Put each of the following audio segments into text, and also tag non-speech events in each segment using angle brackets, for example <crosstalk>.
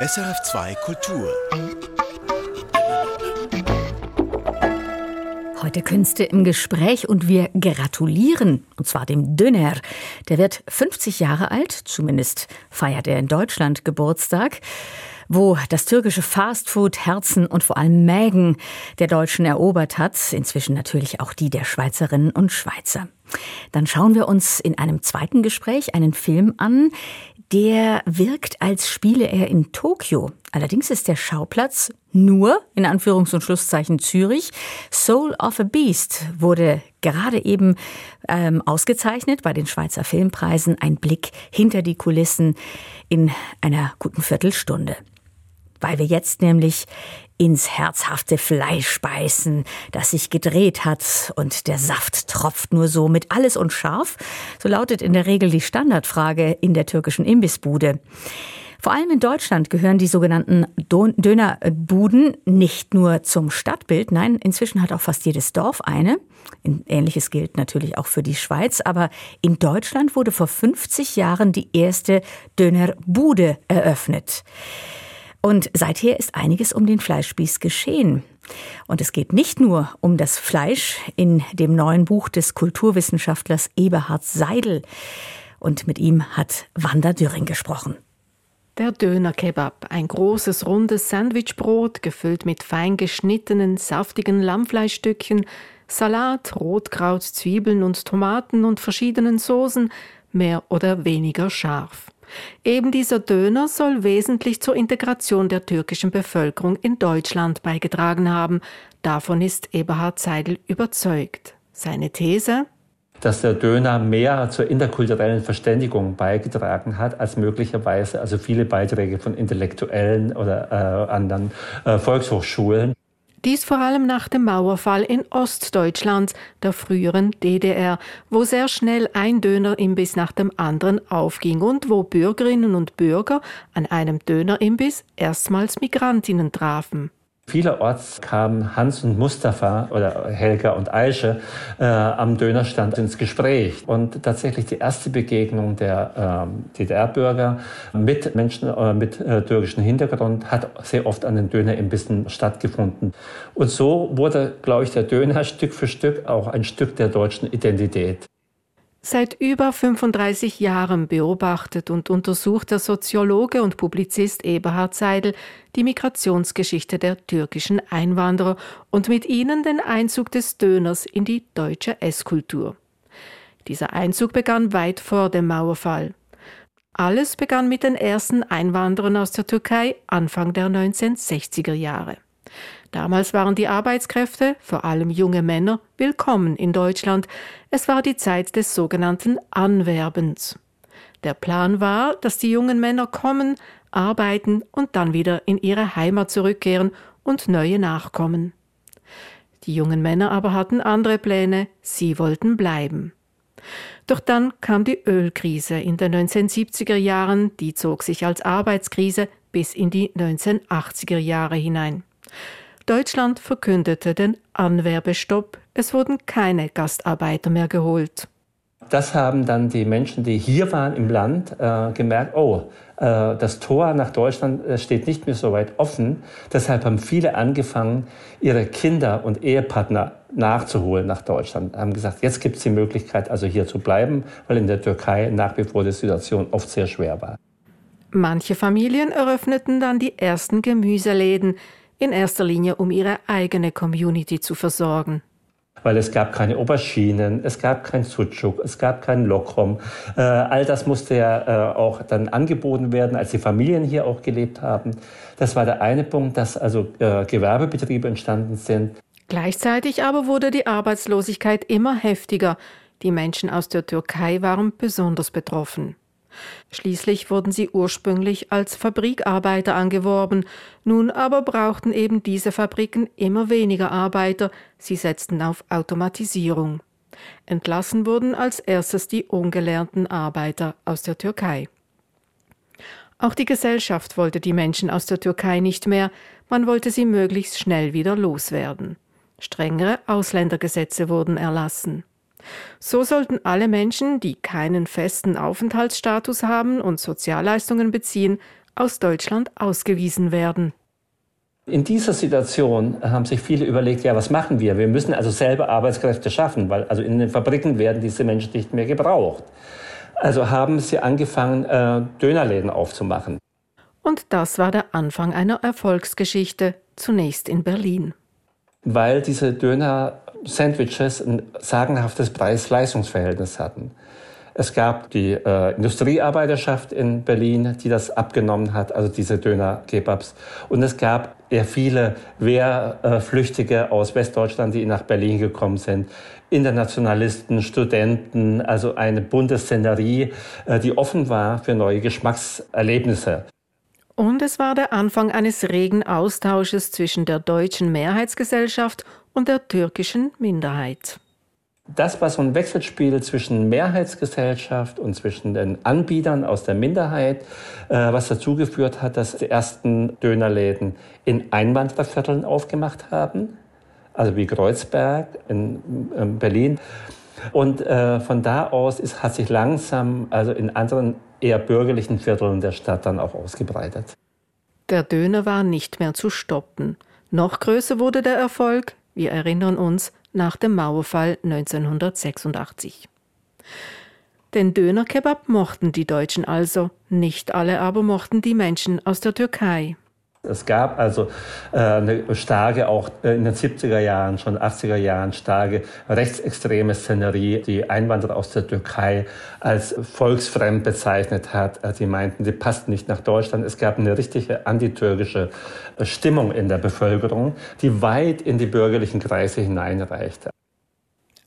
SRF2 Kultur. Heute Künste im Gespräch und wir gratulieren, und zwar dem Döner. Der wird 50 Jahre alt, zumindest feiert er in Deutschland Geburtstag wo das türkische Fastfood Herzen und vor allem Mägen der Deutschen erobert hat, inzwischen natürlich auch die der Schweizerinnen und Schweizer. Dann schauen wir uns in einem zweiten Gespräch einen Film an, der wirkt, als spiele er in Tokio. Allerdings ist der Schauplatz nur, in Anführungs- und Schlusszeichen Zürich. Soul of a Beast wurde gerade eben ähm, ausgezeichnet bei den Schweizer Filmpreisen. Ein Blick hinter die Kulissen in einer guten Viertelstunde. Weil wir jetzt nämlich ins herzhafte Fleisch beißen, das sich gedreht hat und der Saft tropft nur so mit alles und scharf. So lautet in der Regel die Standardfrage in der türkischen Imbissbude. Vor allem in Deutschland gehören die sogenannten Dönerbuden nicht nur zum Stadtbild, nein, inzwischen hat auch fast jedes Dorf eine. Ähnliches gilt natürlich auch für die Schweiz, aber in Deutschland wurde vor 50 Jahren die erste Dönerbude eröffnet. Und seither ist einiges um den Fleischspieß geschehen. Und es geht nicht nur um das Fleisch in dem neuen Buch des Kulturwissenschaftlers Eberhard Seidel. Und mit ihm hat Wanda Dürring gesprochen. Der Döner-Kebab, ein großes rundes Sandwichbrot, gefüllt mit fein geschnittenen, saftigen Lammfleischstückchen, Salat, Rotkraut, Zwiebeln und Tomaten und verschiedenen Soßen, mehr oder weniger scharf. Eben dieser Döner soll wesentlich zur Integration der türkischen Bevölkerung in Deutschland beigetragen haben. Davon ist Eberhard Seidel überzeugt. Seine These? dass der Döner mehr zur interkulturellen Verständigung beigetragen hat als möglicherweise also viele Beiträge von Intellektuellen oder äh, anderen äh, Volkshochschulen. Dies vor allem nach dem Mauerfall in Ostdeutschland, der früheren DDR, wo sehr schnell ein Dönerimbiss nach dem anderen aufging und wo Bürgerinnen und Bürger an einem Dönerimbiss erstmals Migrantinnen trafen. Vielerorts kamen Hans und Mustafa oder Helga und Aische äh, am Dönerstand ins Gespräch. Und tatsächlich die erste Begegnung der ähm, DDR-Bürger mit Menschen äh, mit äh, türkischem Hintergrund hat sehr oft an den Dönerimbissen stattgefunden. Und so wurde, glaube ich, der Döner <laughs> Stück für Stück auch ein Stück der deutschen Identität. Seit über 35 Jahren beobachtet und untersucht der Soziologe und Publizist Eberhard Seidel die Migrationsgeschichte der türkischen Einwanderer und mit ihnen den Einzug des Döners in die deutsche Esskultur. Dieser Einzug begann weit vor dem Mauerfall. Alles begann mit den ersten Einwanderern aus der Türkei Anfang der 1960er Jahre. Damals waren die Arbeitskräfte, vor allem junge Männer, willkommen in Deutschland. Es war die Zeit des sogenannten Anwerbens. Der Plan war, dass die jungen Männer kommen, arbeiten und dann wieder in ihre Heimat zurückkehren und neue nachkommen. Die jungen Männer aber hatten andere Pläne, sie wollten bleiben. Doch dann kam die Ölkrise in den 1970er Jahren, die zog sich als Arbeitskrise bis in die 1980er Jahre hinein. Deutschland verkündete den Anwerbestopp. Es wurden keine Gastarbeiter mehr geholt. Das haben dann die Menschen, die hier waren im Land, äh, gemerkt, oh, äh, das Tor nach Deutschland äh, steht nicht mehr so weit offen. Deshalb haben viele angefangen, ihre Kinder und Ehepartner nachzuholen nach Deutschland. Haben gesagt, jetzt gibt es die Möglichkeit, also hier zu bleiben, weil in der Türkei nach wie vor die Situation oft sehr schwer war. Manche Familien eröffneten dann die ersten Gemüseläden, in erster Linie um ihre eigene Community zu versorgen. Weil es gab keine Auberginen, es gab kein Sucuk, es gab kein Lokrom. Äh, all das musste ja äh, auch dann angeboten werden, als die Familien hier auch gelebt haben. Das war der eine Punkt, dass also äh, Gewerbebetriebe entstanden sind. Gleichzeitig aber wurde die Arbeitslosigkeit immer heftiger. Die Menschen aus der Türkei waren besonders betroffen. Schließlich wurden sie ursprünglich als Fabrikarbeiter angeworben, nun aber brauchten eben diese Fabriken immer weniger Arbeiter, sie setzten auf Automatisierung. Entlassen wurden als erstes die ungelernten Arbeiter aus der Türkei. Auch die Gesellschaft wollte die Menschen aus der Türkei nicht mehr, man wollte sie möglichst schnell wieder loswerden. Strengere Ausländergesetze wurden erlassen. So sollten alle Menschen, die keinen festen Aufenthaltsstatus haben und Sozialleistungen beziehen, aus Deutschland ausgewiesen werden. In dieser Situation haben sich viele überlegt, ja, was machen wir? Wir müssen also selber Arbeitskräfte schaffen, weil also in den Fabriken werden diese Menschen nicht mehr gebraucht. Also haben sie angefangen, äh, Dönerläden aufzumachen. Und das war der Anfang einer Erfolgsgeschichte, zunächst in Berlin. Weil diese Döner-Sandwiches ein sagenhaftes Preis-Leistungs-Verhältnis hatten. Es gab die äh, Industriearbeiterschaft in Berlin, die das abgenommen hat, also diese Döner-Kebabs. Und es gab eher viele Wehrflüchtige aus Westdeutschland, die nach Berlin gekommen sind. Internationalisten, Studenten, also eine bunte Szenerie, äh, die offen war für neue Geschmackserlebnisse. Und es war der Anfang eines regen Austausches zwischen der deutschen Mehrheitsgesellschaft und der türkischen Minderheit das war so ein Wechselspiel zwischen Mehrheitsgesellschaft und zwischen den Anbietern aus der Minderheit, äh, was dazu geführt hat, dass die ersten Dönerläden in Einwanderervierteln aufgemacht haben, also wie Kreuzberg in, in Berlin. Und äh, von da aus ist, hat sich langsam also in anderen eher bürgerlichen Vierteln der Stadt dann auch ausgebreitet. Der Döner war nicht mehr zu stoppen. Noch größer wurde der Erfolg, wir erinnern uns, nach dem Mauerfall 1986. Den Dönerkebab mochten die Deutschen also, nicht alle aber mochten die Menschen aus der Türkei. Es gab also äh, eine starke, auch äh, in den 70er Jahren, schon 80er Jahren, starke rechtsextreme Szenerie, die Einwanderer aus der Türkei als volksfremd bezeichnet hat. Sie meinten, sie passten nicht nach Deutschland. Es gab eine richtige antitürkische äh, Stimmung in der Bevölkerung, die weit in die bürgerlichen Kreise hineinreichte.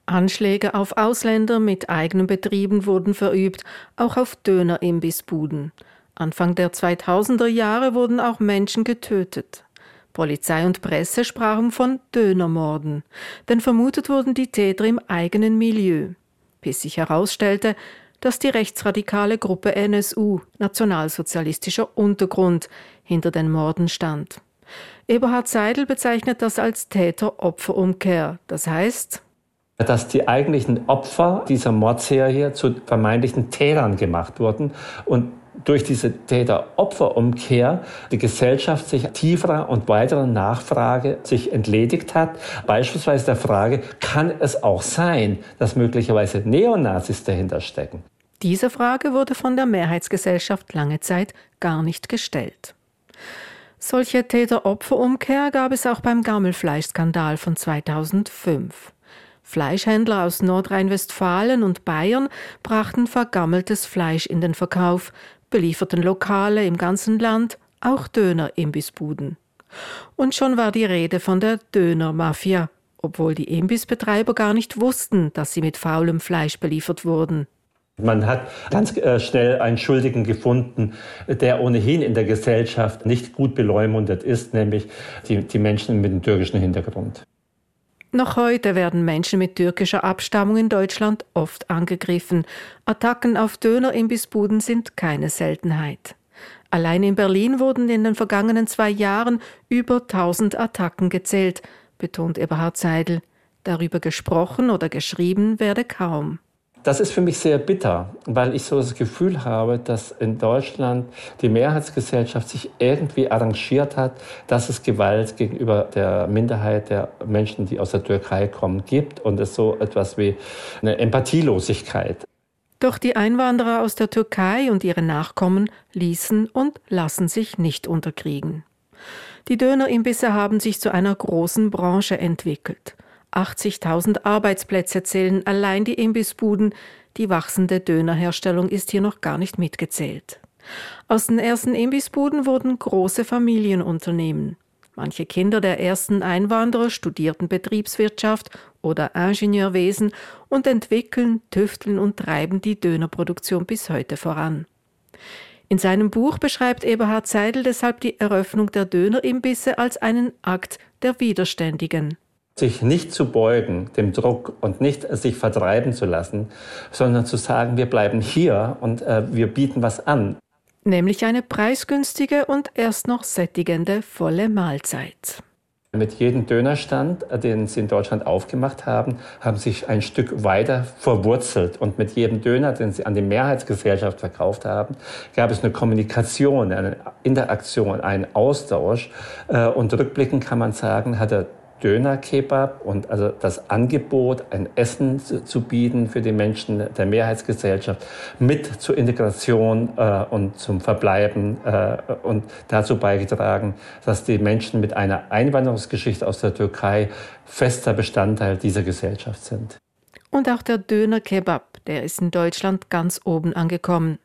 Anschläge auf Ausländer mit eigenen Betrieben wurden verübt, auch auf Dönerimbissbuden. Anfang der 2000er Jahre wurden auch Menschen getötet. Polizei und Presse sprachen von Dönermorden, denn vermutet wurden die Täter im eigenen Milieu, bis sich herausstellte, dass die rechtsradikale Gruppe NSU, Nationalsozialistischer Untergrund, hinter den Morden stand. Eberhard Seidel bezeichnet das als Täter-Opfer-Umkehr, das heißt, dass die eigentlichen Opfer dieser Mordserie zu vermeintlichen Tätern gemacht wurden und durch diese Täter-Opfer-Umkehr die Gesellschaft sich tieferer und weiterer Nachfrage sich entledigt hat. Beispielsweise der Frage, kann es auch sein, dass möglicherweise Neonazis dahinter stecken? Diese Frage wurde von der Mehrheitsgesellschaft lange Zeit gar nicht gestellt. Solche Täter-Opfer-Umkehr gab es auch beim Gammelfleischskandal von 2005. Fleischhändler aus Nordrhein-Westfalen und Bayern brachten vergammeltes Fleisch in den Verkauf, belieferten Lokale im ganzen Land, auch Döner-Imbissbuden. Und schon war die Rede von der Döner-Mafia, obwohl die Imbissbetreiber gar nicht wussten, dass sie mit faulem Fleisch beliefert wurden. Man hat ganz äh, schnell einen Schuldigen gefunden, der ohnehin in der Gesellschaft nicht gut beleumundet ist, nämlich die, die Menschen mit dem türkischen Hintergrund. Noch heute werden Menschen mit türkischer Abstammung in Deutschland oft angegriffen. Attacken auf Dönerimbissbuden sind keine Seltenheit. Allein in Berlin wurden in den vergangenen zwei Jahren über 1000 Attacken gezählt, betont Eberhard Seidel. Darüber gesprochen oder geschrieben werde kaum. Das ist für mich sehr bitter, weil ich so das Gefühl habe, dass in Deutschland die Mehrheitsgesellschaft sich irgendwie arrangiert hat, dass es Gewalt gegenüber der Minderheit der Menschen, die aus der Türkei kommen, gibt und es so etwas wie eine Empathielosigkeit. Doch die Einwanderer aus der Türkei und ihre Nachkommen ließen und lassen sich nicht unterkriegen. Die Dönerimbisse haben sich zu einer großen Branche entwickelt. 80.000 Arbeitsplätze zählen allein die Imbissbuden. Die wachsende Dönerherstellung ist hier noch gar nicht mitgezählt. Aus den ersten Imbissbuden wurden große Familienunternehmen. Manche Kinder der ersten Einwanderer studierten Betriebswirtschaft oder Ingenieurwesen und entwickeln, tüfteln und treiben die Dönerproduktion bis heute voran. In seinem Buch beschreibt Eberhard Seidel deshalb die Eröffnung der Dönerimbisse als einen Akt der Widerständigen sich nicht zu beugen, dem Druck und nicht sich vertreiben zu lassen, sondern zu sagen, wir bleiben hier und äh, wir bieten was an. Nämlich eine preisgünstige und erst noch sättigende volle Mahlzeit. Mit jedem Dönerstand, den sie in Deutschland aufgemacht haben, haben sich ein Stück weiter verwurzelt. Und mit jedem Döner, den sie an die Mehrheitsgesellschaft verkauft haben, gab es eine Kommunikation, eine Interaktion, einen Austausch. Äh, und rückblickend kann man sagen, hat der Döner-Kebab und also das Angebot, ein Essen zu, zu, bieten für die Menschen der Mehrheitsgesellschaft mit zur Integration äh, und zum Verbleiben äh, und dazu beigetragen, dass die Menschen mit einer Einwanderungsgeschichte aus der Türkei fester Bestandteil dieser Gesellschaft sind. Und auch der Döner-Kebab, der ist in Deutschland ganz oben angekommen.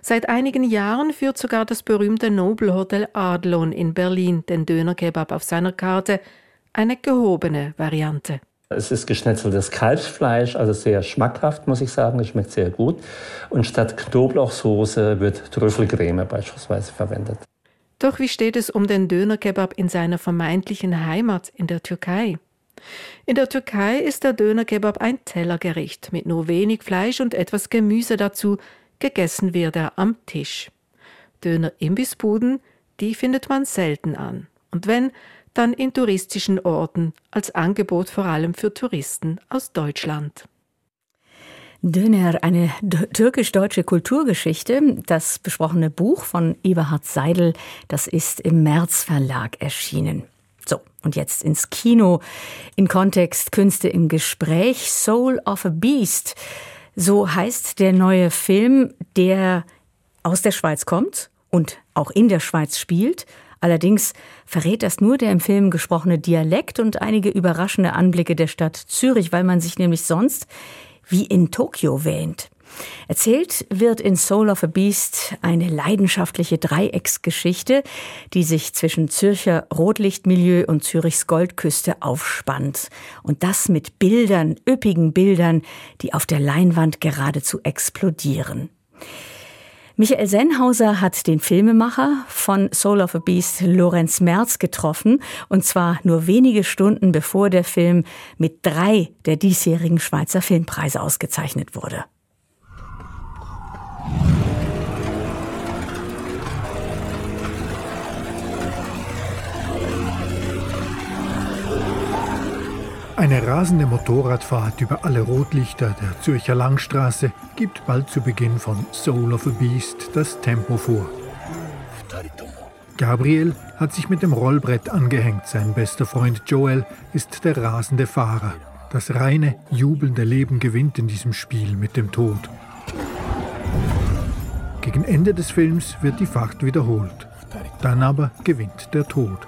Seit einigen Jahren führt sogar das berühmte Nobelhotel Adlon in Berlin den Döner-Kebab auf seiner Karte – eine gehobene Variante. Es ist geschnetzeltes Kalbsfleisch, also sehr schmackhaft, muss ich sagen. Es schmeckt sehr gut. Und statt Knoblauchsoße wird Trüffelcreme beispielsweise verwendet. Doch wie steht es um den Dönerkebab in seiner vermeintlichen Heimat in der Türkei? In der Türkei ist der Dönerkebab ein Tellergericht mit nur wenig Fleisch und etwas Gemüse dazu. Gegessen wird er am Tisch. Döner-Imbissbuden, die findet man selten an. Und wenn, dann in touristischen Orten als Angebot vor allem für Touristen aus Deutschland. Döner, eine türkisch-deutsche Kulturgeschichte. Das besprochene Buch von Eberhard Seidel, das ist im März Verlag erschienen. So, und jetzt ins Kino. In Kontext Künste im Gespräch. Soul of a Beast. So heißt der neue Film, der aus der Schweiz kommt und auch in der Schweiz spielt Allerdings verrät das nur der im Film gesprochene Dialekt und einige überraschende Anblicke der Stadt Zürich, weil man sich nämlich sonst wie in Tokio wähnt. Erzählt wird in Soul of a Beast eine leidenschaftliche Dreiecksgeschichte, die sich zwischen Zürcher Rotlichtmilieu und Zürichs Goldküste aufspannt. Und das mit Bildern, üppigen Bildern, die auf der Leinwand geradezu explodieren. Michael Sennhauser hat den Filmemacher von Soul of a Beast, Lorenz Merz, getroffen. Und zwar nur wenige Stunden bevor der Film mit drei der diesjährigen Schweizer Filmpreise ausgezeichnet wurde. Eine rasende Motorradfahrt über alle Rotlichter der Zürcher Langstraße gibt bald zu Beginn von Soul of a Beast das Tempo vor. Gabriel hat sich mit dem Rollbrett angehängt. Sein bester Freund Joel ist der rasende Fahrer. Das reine, jubelnde Leben gewinnt in diesem Spiel mit dem Tod. Gegen Ende des Films wird die Fahrt wiederholt. Dann aber gewinnt der Tod.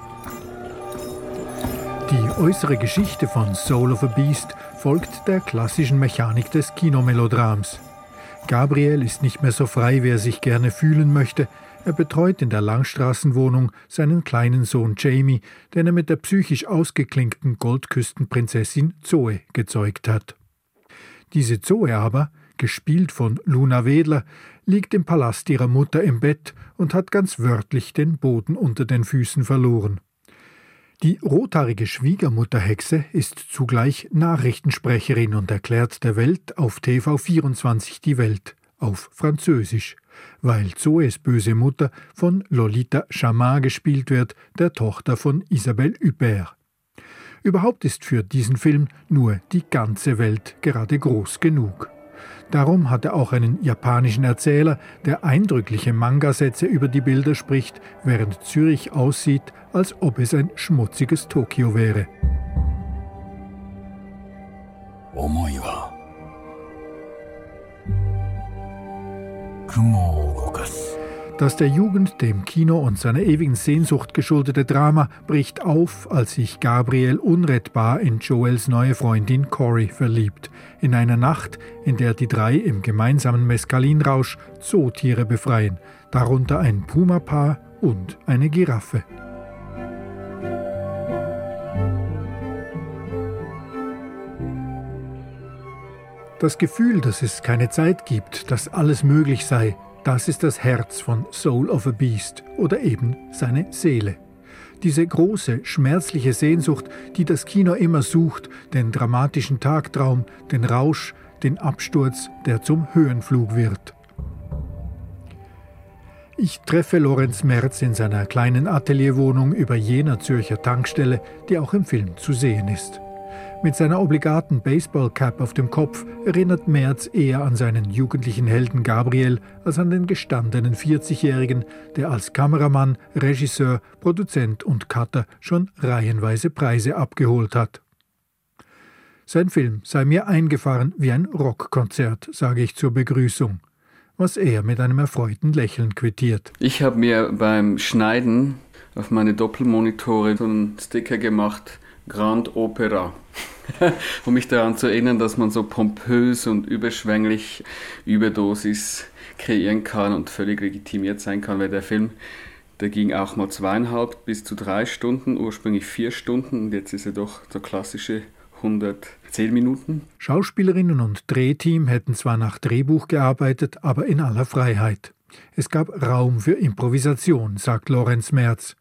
Die äußere Geschichte von Soul of a Beast folgt der klassischen Mechanik des Kinomelodrams. Gabriel ist nicht mehr so frei, wie er sich gerne fühlen möchte. Er betreut in der Langstraßenwohnung seinen kleinen Sohn Jamie, den er mit der psychisch ausgeklinkten Goldküstenprinzessin Zoe gezeugt hat. Diese Zoe aber, gespielt von Luna Wedler, liegt im Palast ihrer Mutter im Bett und hat ganz wörtlich den Boden unter den Füßen verloren. Die rothaarige Schwiegermutterhexe ist zugleich Nachrichtensprecherin und erklärt der Welt auf TV24 die Welt auf Französisch, weil Zoes böse Mutter von Lolita Chamar gespielt wird, der Tochter von Isabelle Huppert. Überhaupt ist für diesen Film nur die ganze Welt gerade groß genug. Darum hat er auch einen japanischen Erzähler, der eindrückliche Manga-Sätze über die Bilder spricht, während Zürich aussieht, als ob es ein schmutziges Tokio wäre. Omoi wa Kumo dass der Jugend, dem Kino und seiner ewigen Sehnsucht geschuldete Drama bricht auf, als sich Gabriel unrettbar in Joels neue Freundin Cory verliebt. In einer Nacht, in der die drei im gemeinsamen Meskalinrausch Zootiere befreien, darunter ein Pumapaar und eine Giraffe. Das Gefühl, dass es keine Zeit gibt, dass alles möglich sei, das ist das Herz von Soul of a Beast oder eben seine Seele. Diese große, schmerzliche Sehnsucht, die das Kino immer sucht, den dramatischen Tagtraum, den Rausch, den Absturz, der zum Höhenflug wird. Ich treffe Lorenz Merz in seiner kleinen Atelierwohnung über jener Zürcher Tankstelle, die auch im Film zu sehen ist. Mit seiner obligaten Baseballcap auf dem Kopf erinnert Merz eher an seinen jugendlichen Helden Gabriel als an den gestandenen 40-Jährigen, der als Kameramann, Regisseur, Produzent und Cutter schon reihenweise Preise abgeholt hat. Sein Film sei mir eingefahren wie ein Rockkonzert, sage ich zur Begrüßung, was er mit einem erfreuten Lächeln quittiert. Ich habe mir beim Schneiden auf meine Doppelmonitore so einen Sticker gemacht, Grand Opera. <laughs> um mich daran zu erinnern, dass man so pompös und überschwänglich Überdosis kreieren kann und völlig legitimiert sein kann, weil der Film, der ging auch mal zweieinhalb bis zu drei Stunden, ursprünglich vier Stunden und jetzt ist er doch so klassische 110 Minuten. Schauspielerinnen und Drehteam hätten zwar nach Drehbuch gearbeitet, aber in aller Freiheit. Es gab Raum für Improvisation, sagt Lorenz Merz.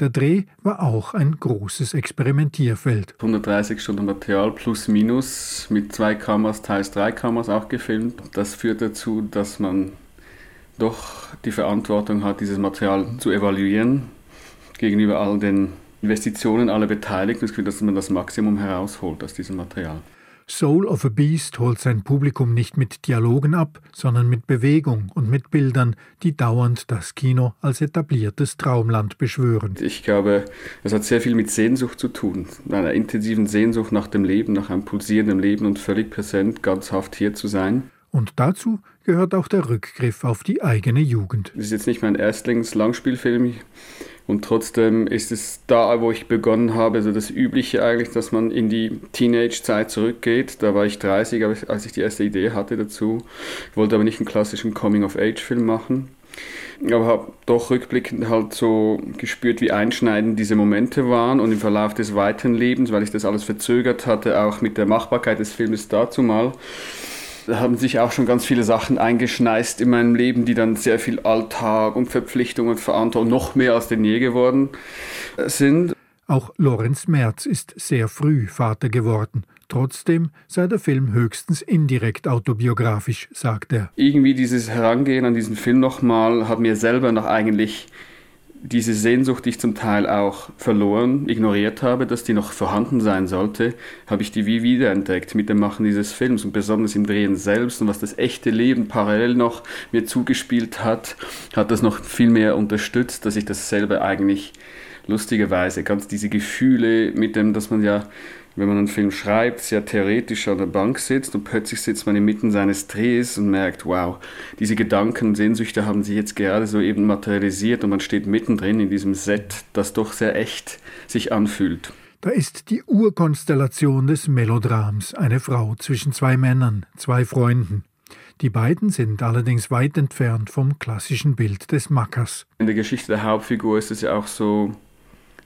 Der Dreh war auch ein großes Experimentierfeld. 130 Stunden Material plus minus mit zwei Kameras, teils drei Kameras auch gefilmt. Das führt dazu, dass man doch die Verantwortung hat, dieses Material zu evaluieren gegenüber all den Investitionen aller Beteiligten. Das Gefühl, dass man das Maximum herausholt aus diesem Material. Soul of a Beast holt sein Publikum nicht mit Dialogen ab, sondern mit Bewegung und mit Bildern, die dauernd das Kino als etabliertes Traumland beschwören. Ich glaube, es hat sehr viel mit Sehnsucht zu tun, einer intensiven Sehnsucht nach dem Leben, nach einem pulsierenden Leben und völlig präsent, ganzhaft hier zu sein. Und dazu gehört auch der Rückgriff auf die eigene Jugend. Das ist jetzt nicht mein Erstlings-Langspielfilm. Und trotzdem ist es da, wo ich begonnen habe, so das Übliche eigentlich, dass man in die Teenage-Zeit zurückgeht. Da war ich 30, als ich die erste Idee hatte dazu. Ich wollte aber nicht einen klassischen Coming-of-Age-Film machen. Aber habe doch rückblickend halt so gespürt, wie einschneidend diese Momente waren und im Verlauf des weiteren Lebens, weil ich das alles verzögert hatte, auch mit der Machbarkeit des Filmes dazu mal, da haben sich auch schon ganz viele Sachen eingeschneist in meinem Leben, die dann sehr viel Alltag und Verpflichtung und Verantwortung noch mehr als denn je geworden sind. Auch Lorenz Merz ist sehr früh Vater geworden. Trotzdem sei der Film höchstens indirekt autobiografisch, sagt er. Irgendwie dieses Herangehen an diesen Film nochmal hat mir selber noch eigentlich diese Sehnsucht, die ich zum Teil auch verloren, ignoriert habe, dass die noch vorhanden sein sollte, habe ich die wie wiederentdeckt mit dem Machen dieses Films und besonders im Drehen selbst und was das echte Leben parallel noch mir zugespielt hat, hat das noch viel mehr unterstützt, dass ich dasselbe eigentlich lustigerweise ganz diese Gefühle mit dem, dass man ja wenn man einen Film schreibt, sehr theoretisch an der Bank sitzt und plötzlich sitzt man inmitten seines Drehs und merkt, wow, diese Gedanken Sehnsüchte haben sich jetzt gerade so eben materialisiert und man steht mittendrin in diesem Set, das doch sehr echt sich anfühlt. Da ist die Urkonstellation des Melodrams, eine Frau zwischen zwei Männern, zwei Freunden. Die beiden sind allerdings weit entfernt vom klassischen Bild des Mackers. In der Geschichte der Hauptfigur ist es ja auch so,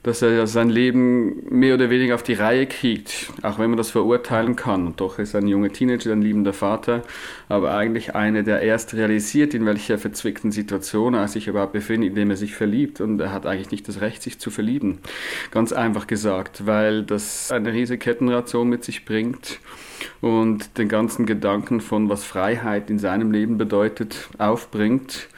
dass er sein Leben mehr oder weniger auf die Reihe kriegt, auch wenn man das verurteilen kann. Und doch ist ein junger Teenager, ein liebender Vater, aber eigentlich einer, der erst realisiert, in welcher verzwickten Situation er sich überhaupt befindet, indem er sich verliebt. Und er hat eigentlich nicht das Recht, sich zu verlieben. Ganz einfach gesagt, weil das eine riesige Kettenration mit sich bringt und den ganzen Gedanken von, was Freiheit in seinem Leben bedeutet, aufbringt,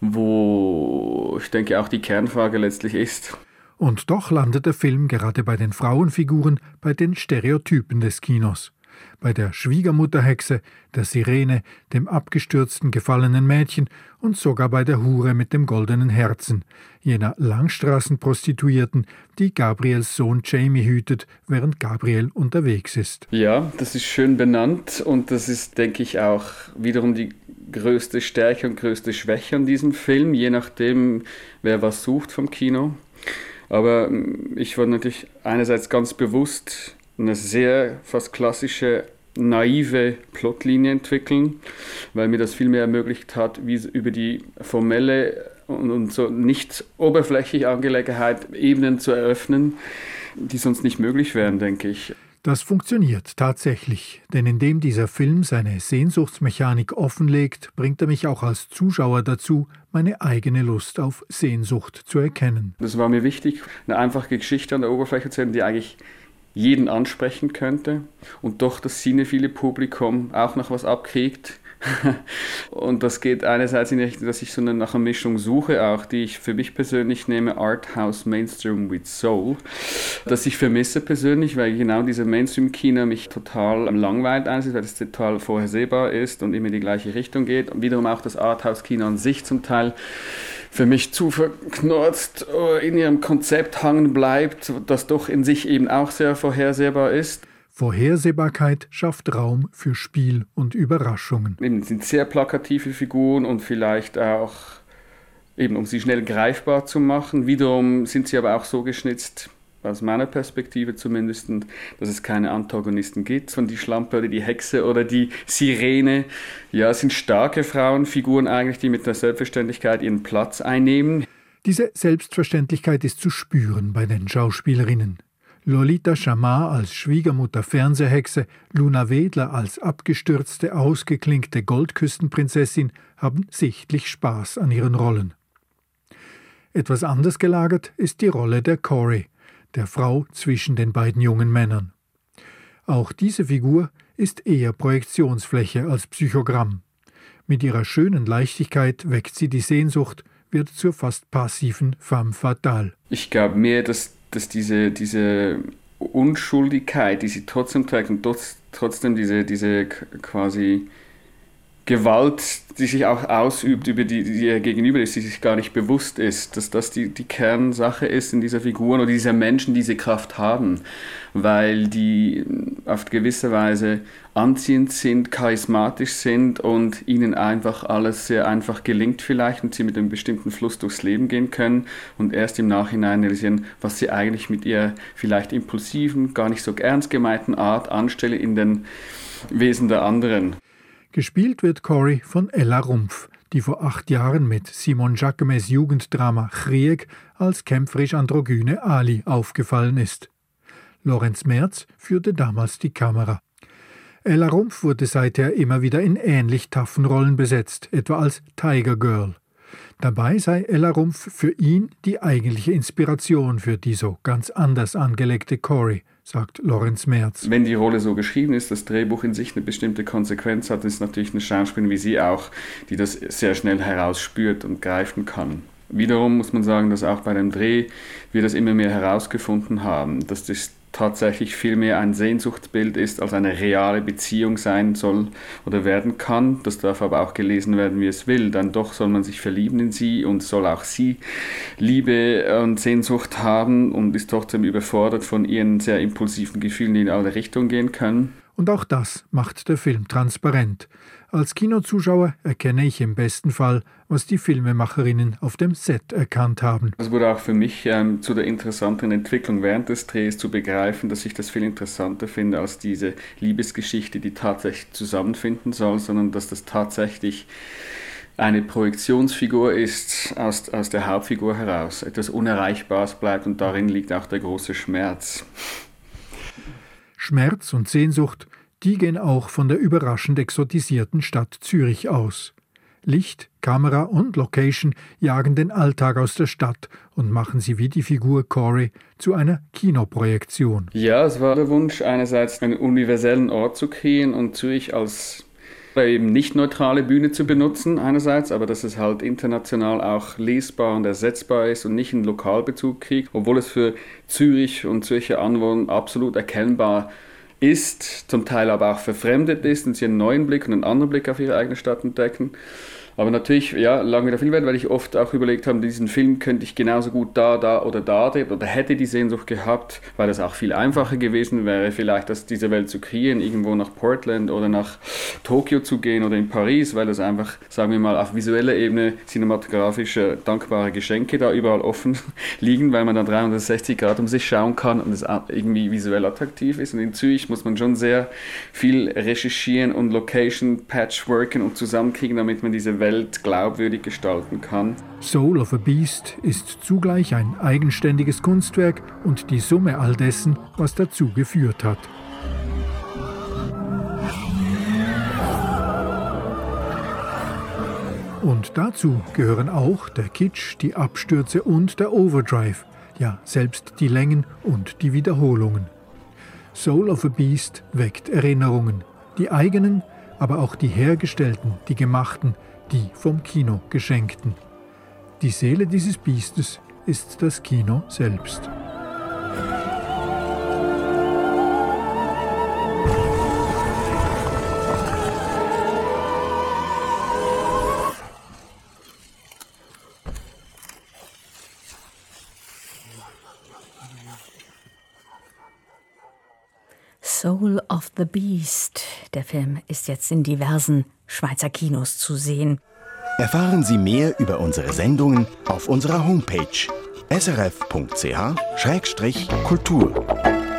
wo ich denke auch die Kernfrage letztlich ist, und doch landet der Film gerade bei den Frauenfiguren, bei den Stereotypen des Kinos. Bei der Schwiegermutterhexe, der Sirene, dem abgestürzten gefallenen Mädchen und sogar bei der Hure mit dem goldenen Herzen, jener Langstraßenprostituierten, die Gabriels Sohn Jamie hütet, während Gabriel unterwegs ist. Ja, das ist schön benannt und das ist, denke ich, auch wiederum die größte Stärke und größte Schwäche an diesem Film, je nachdem, wer was sucht vom Kino. Aber ähm, ich wollte natürlich einerseits ganz bewusst eine sehr fast klassische naive Plotlinie entwickeln, weil mir das viel mehr ermöglicht hat, wie über die formelle und, und so nicht oberflächliche Angelegenheit Ebenen zu eröffnen, die sonst nicht möglich wären, denke ich. Das funktioniert tatsächlich, denn indem dieser Film seine Sehnsuchtsmechanik offenlegt, bringt er mich auch als Zuschauer dazu, meine eigene Lust auf Sehnsucht zu erkennen. Das war mir wichtig, eine einfache Geschichte an der Oberfläche zu haben, die eigentlich jeden ansprechen könnte und doch das cinephile Publikum auch noch was abkriegt, <laughs> und das geht einerseits in die Richtung, dass ich so eine, nach einer Mischung suche, auch die ich für mich persönlich nehme, Arthouse Mainstream with Soul. Das ich vermisse persönlich, weil genau diese Mainstream-Kino mich total langweilt einerseits, weil es total vorhersehbar ist und immer in die gleiche Richtung geht. Und wiederum auch das Arthouse-Kino an sich zum Teil für mich zu verknurzt in ihrem Konzept hangen bleibt, das doch in sich eben auch sehr vorhersehbar ist. Vorhersehbarkeit schafft Raum für Spiel und Überraschungen. Eben sind sehr plakative Figuren und vielleicht auch eben um sie schnell greifbar zu machen. Wiederum sind sie aber auch so geschnitzt, aus meiner Perspektive zumindest, dass es keine Antagonisten gibt. Von die Schlampe oder die Hexe oder die Sirene. Ja, es sind starke Frauenfiguren eigentlich, die mit der Selbstverständlichkeit ihren Platz einnehmen. Diese Selbstverständlichkeit ist zu spüren bei den Schauspielerinnen. Lolita Chamar als Schwiegermutter Fernsehhexe, Luna Wedler als abgestürzte, ausgeklinkte Goldküstenprinzessin haben sichtlich Spaß an ihren Rollen. Etwas anders gelagert ist die Rolle der Cory, der Frau zwischen den beiden jungen Männern. Auch diese Figur ist eher Projektionsfläche als Psychogramm. Mit ihrer schönen Leichtigkeit weckt sie die Sehnsucht, wird zur fast passiven femme fatale. Ich glaube mehr, dass, dass diese, diese Unschuldigkeit, die sie trotzdem trägt und trotzdem diese, diese quasi Gewalt, die sich auch ausübt über die, die ihr gegenüber ist, die sich gar nicht bewusst ist, dass das die, die Kernsache ist in dieser Figur oder dieser Menschen, die diese Kraft haben, weil die auf gewisse Weise anziehend sind, charismatisch sind und ihnen einfach alles sehr einfach gelingt vielleicht und sie mit einem bestimmten Fluss durchs Leben gehen können und erst im Nachhinein realisieren, was sie eigentlich mit ihrer vielleicht impulsiven, gar nicht so ernst gemeinten Art anstelle in den Wesen der anderen. Gespielt wird Cory von Ella Rumpf, die vor acht Jahren mit Simon Jacquemes Jugenddrama Krieg als kämpferisch-androgyne Ali aufgefallen ist. Lorenz Merz führte damals die Kamera. Ella Rumpf wurde seither immer wieder in ähnlich taffen Rollen besetzt, etwa als Tiger Girl. Dabei sei Ella Rumpf für ihn die eigentliche Inspiration für die so ganz anders angelegte Cory, sagt Lorenz Merz. Wenn die Rolle so geschrieben ist, das Drehbuch in sich eine bestimmte Konsequenz hat, ist natürlich eine Schauspielerin wie sie auch, die das sehr schnell herausspürt und greifen kann. Wiederum muss man sagen, dass auch bei dem Dreh wir das immer mehr herausgefunden haben, dass das tatsächlich viel mehr ein Sehnsuchtsbild ist, als eine reale Beziehung sein soll oder werden kann. Das darf aber auch gelesen werden, wie es will. Dann doch soll man sich verlieben in sie und soll auch sie Liebe und Sehnsucht haben und ist trotzdem überfordert von ihren sehr impulsiven Gefühlen, die in alle Richtungen gehen können. Und auch das macht der Film transparent. Als Kinozuschauer erkenne ich im besten Fall, was die Filmemacherinnen auf dem Set erkannt haben. Es wurde auch für mich ähm, zu der interessanten Entwicklung während des Drehs zu begreifen, dass ich das viel interessanter finde als diese Liebesgeschichte, die tatsächlich zusammenfinden soll, sondern dass das tatsächlich eine Projektionsfigur ist aus, aus der Hauptfigur heraus, etwas Unerreichbares bleibt und darin liegt auch der große Schmerz. Schmerz und Sehnsucht die gehen auch von der überraschend exotisierten Stadt Zürich aus. Licht, Kamera und Location jagen den Alltag aus der Stadt und machen sie wie die Figur Corey zu einer Kinoprojektion. Ja, es war der Wunsch, einerseits einen universellen Ort zu kreieren und Zürich als eben nicht neutrale Bühne zu benutzen, einerseits, aber dass es halt international auch lesbar und ersetzbar ist und nicht einen Lokalbezug kriegt, obwohl es für Zürich und Zürcher Anwohner absolut erkennbar ist ist, zum Teil aber auch verfremdet ist und sie einen neuen Blick und einen anderen Blick auf ihre eigene Stadt entdecken. Aber natürlich, ja, lange wieder Film werden, weil ich oft auch überlegt habe, diesen Film könnte ich genauso gut da, da oder da oder hätte die Sehnsucht gehabt, weil es auch viel einfacher gewesen wäre, vielleicht das, diese Welt zu kreieren, irgendwo nach Portland oder nach Tokio zu gehen oder in Paris, weil es einfach, sagen wir mal, auf visueller Ebene cinematografische dankbare Geschenke da überall offen <laughs> liegen, weil man dann 360 Grad um sich schauen kann und es irgendwie visuell attraktiv ist. Und in Zürich muss man schon sehr viel recherchieren und Location patchworken und zusammenkriegen, damit man diese Welt Welt glaubwürdig gestalten kann. Soul of a Beast ist zugleich ein eigenständiges Kunstwerk und die Summe all dessen, was dazu geführt hat. Und dazu gehören auch der Kitsch, die Abstürze und der Overdrive, ja selbst die Längen und die Wiederholungen. Soul of a Beast weckt Erinnerungen, die eigenen aber auch die hergestellten, die gemachten, die vom Kino geschenkten. Die Seele dieses Biestes ist das Kino selbst. Soul of the Beast. Der Film ist jetzt in diversen Schweizer Kinos zu sehen. Erfahren Sie mehr über unsere Sendungen auf unserer Homepage srf.ch-kultur.